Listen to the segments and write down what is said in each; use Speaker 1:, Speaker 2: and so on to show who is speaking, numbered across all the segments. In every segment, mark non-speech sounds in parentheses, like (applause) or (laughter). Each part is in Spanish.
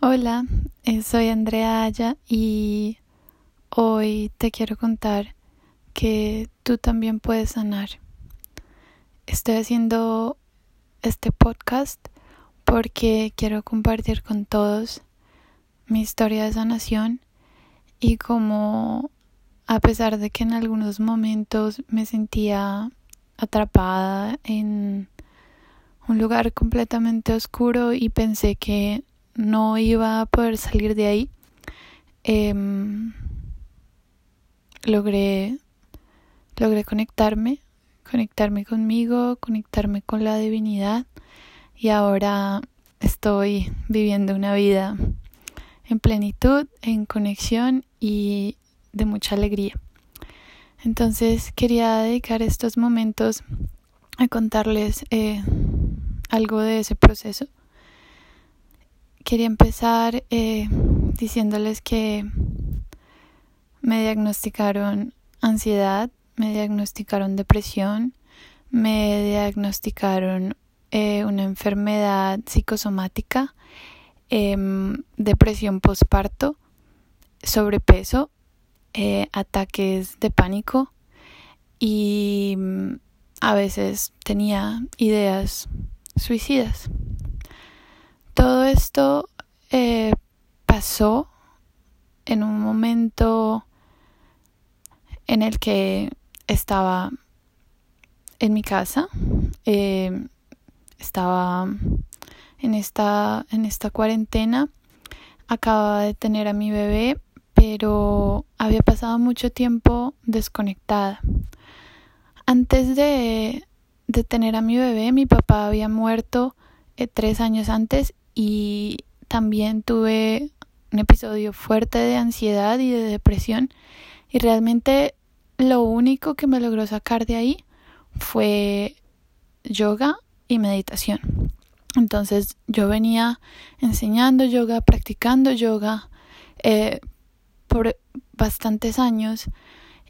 Speaker 1: Hola, eh, soy Andrea Aya y hoy te quiero contar que tú también puedes sanar. Estoy haciendo este podcast porque quiero compartir con todos mi historia de sanación y como a pesar de que en algunos momentos me sentía atrapada en un lugar completamente oscuro y pensé que no iba a poder salir de ahí, em, logré, logré conectarme, conectarme conmigo, conectarme con la divinidad y ahora estoy viviendo una vida en plenitud, en conexión y de mucha alegría. Entonces quería dedicar estos momentos a contarles eh, algo de ese proceso quería empezar eh, diciéndoles que me diagnosticaron ansiedad, me diagnosticaron depresión, me diagnosticaron eh, una enfermedad psicosomática, em, depresión postparto, sobrepeso, eh, ataques de pánico y mm, a veces tenía ideas suicidas. Esto eh, pasó en un momento en el que estaba en mi casa, eh, estaba en esta, en esta cuarentena, acababa de tener a mi bebé, pero había pasado mucho tiempo desconectada. Antes de, de tener a mi bebé, mi papá había muerto eh, tres años antes y también tuve un episodio fuerte de ansiedad y de depresión y realmente lo único que me logró sacar de ahí fue yoga y meditación. Entonces yo venía enseñando yoga, practicando yoga eh, por bastantes años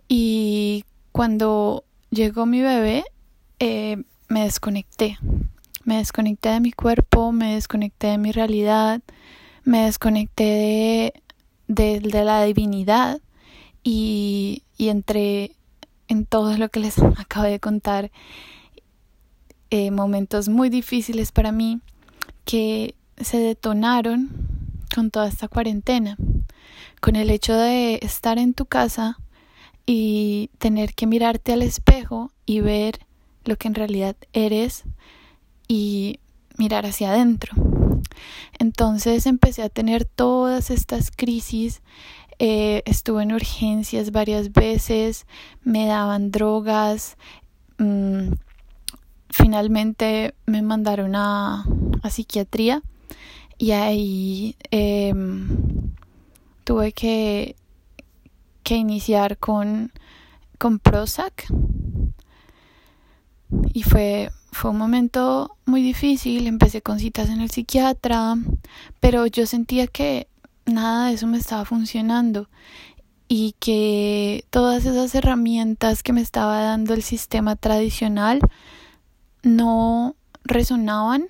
Speaker 1: y cuando llegó mi bebé eh, me desconecté me desconecté de mi cuerpo, me desconecté de mi realidad, me desconecté de, de, la divinidad y, y entré en todo lo que les (laughs) acabo de contar, eh, momentos muy difíciles para mí que se detonaron con toda esta cuarentena, con el hecho de estar en tu casa y tener que mirarte al espejo y ver lo que en realidad eres, y mirar hacia adentro. Entonces empecé a tener todas estas crisis, eh, estuve en urgencias varias veces, me daban drogas, mm, finalmente me mandaron a, a psiquiatría y ahí em, tuve que, que iniciar con, con Prozac y fue fue un momento muy difícil, empecé con citas en el psiquiatra, pero yo sentía que nada de eso me estaba funcionando y que todas esas herramientas que me estaba dando el sistema tradicional no resonaban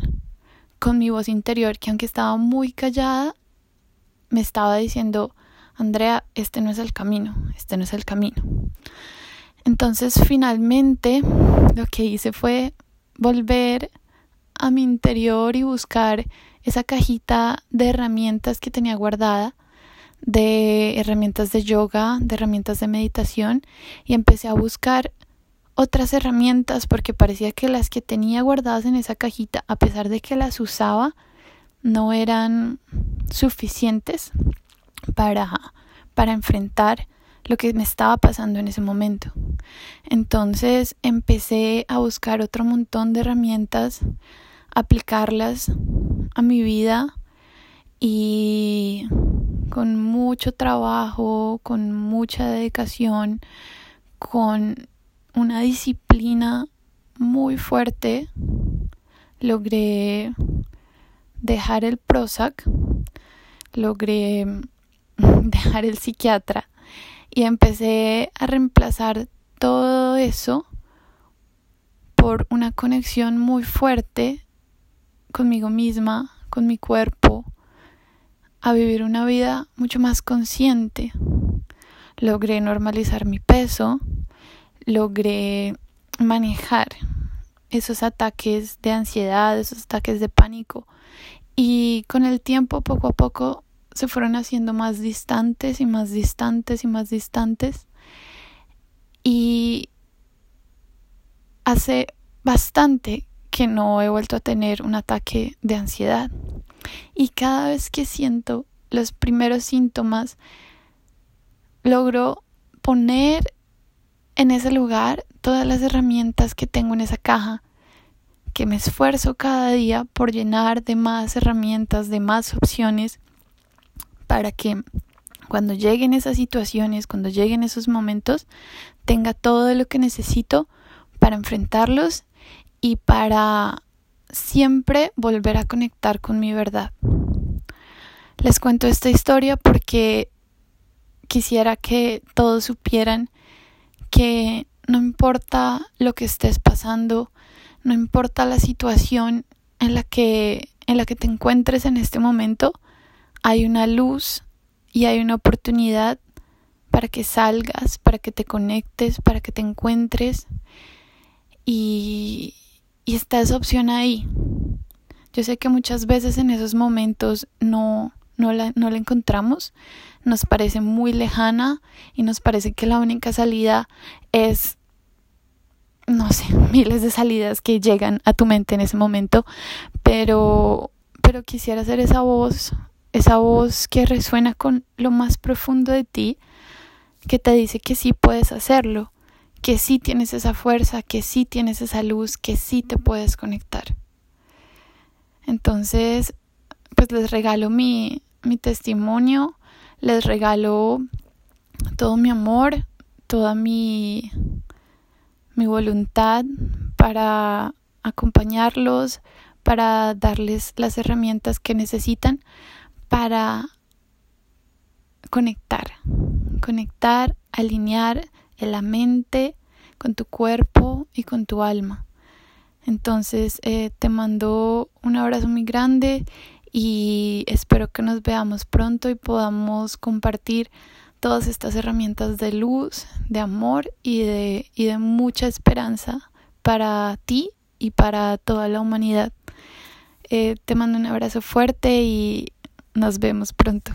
Speaker 1: con mi voz interior, que aunque estaba muy callada, me estaba diciendo, Andrea, este no es el camino, este no es el camino. Entonces finalmente lo que hice fue volver a mi interior y buscar esa cajita de herramientas que tenía guardada, de herramientas de yoga, de herramientas de meditación, y empecé a buscar otras herramientas porque parecía que las que tenía guardadas en esa cajita, a pesar de que las usaba, no eran suficientes para, para enfrentar lo que me estaba pasando en ese momento. Entonces empecé a buscar otro montón de herramientas, aplicarlas a mi vida y con mucho trabajo, con mucha dedicación, con una disciplina muy fuerte, logré dejar el Prozac, logré (laughs) dejar el psiquiatra y empecé a reemplazar todo eso por una conexión muy fuerte conmigo misma, con mi cuerpo, a vivir una vida mucho más consciente. Logré normalizar mi peso, logré manejar esos ataques de ansiedad, esos ataques de pánico. Y con el tiempo, poco a poco, se fueron haciendo más distantes y más distantes y más distantes. Y hace bastante que no he vuelto a tener un ataque de ansiedad. Y cada vez que siento los primeros síntomas, logro poner en ese lugar todas las herramientas que tengo en esa caja, que me esfuerzo cada día por llenar de más herramientas, de más opciones, para que cuando lleguen esas situaciones, cuando lleguen esos momentos, tenga todo lo que necesito para enfrentarlos y para siempre volver a conectar con mi verdad. Les cuento esta historia porque quisiera que todos supieran que no importa lo que estés pasando, no importa la situación en la que en la que te encuentres en este momento, hay una luz y hay una oportunidad para que salgas, para que te conectes, para que te encuentres. Y, y está esa opción ahí. Yo sé que muchas veces en esos momentos no, no, la, no la encontramos, nos parece muy lejana y nos parece que la única salida es no sé, (laughs) miles de salidas que llegan a tu mente en ese momento, pero pero quisiera ser esa voz, esa voz que resuena con lo más profundo de ti, que te dice que sí puedes hacerlo, que sí tienes esa fuerza, que sí tienes esa luz, que sí te puedes conectar. Entonces, pues les regalo mi, mi testimonio, les regalo todo mi amor, toda mi mi voluntad para acompañarlos, para darles las herramientas que necesitan para conectar, conectar, alinear la mente con tu cuerpo y con tu alma. Entonces eh, te mando un abrazo muy grande y espero que nos veamos pronto y podamos compartir todas estas herramientas de luz, de amor y de, y de mucha esperanza para ti y para toda la humanidad. Eh, te mando un abrazo fuerte y nos vemos pronto.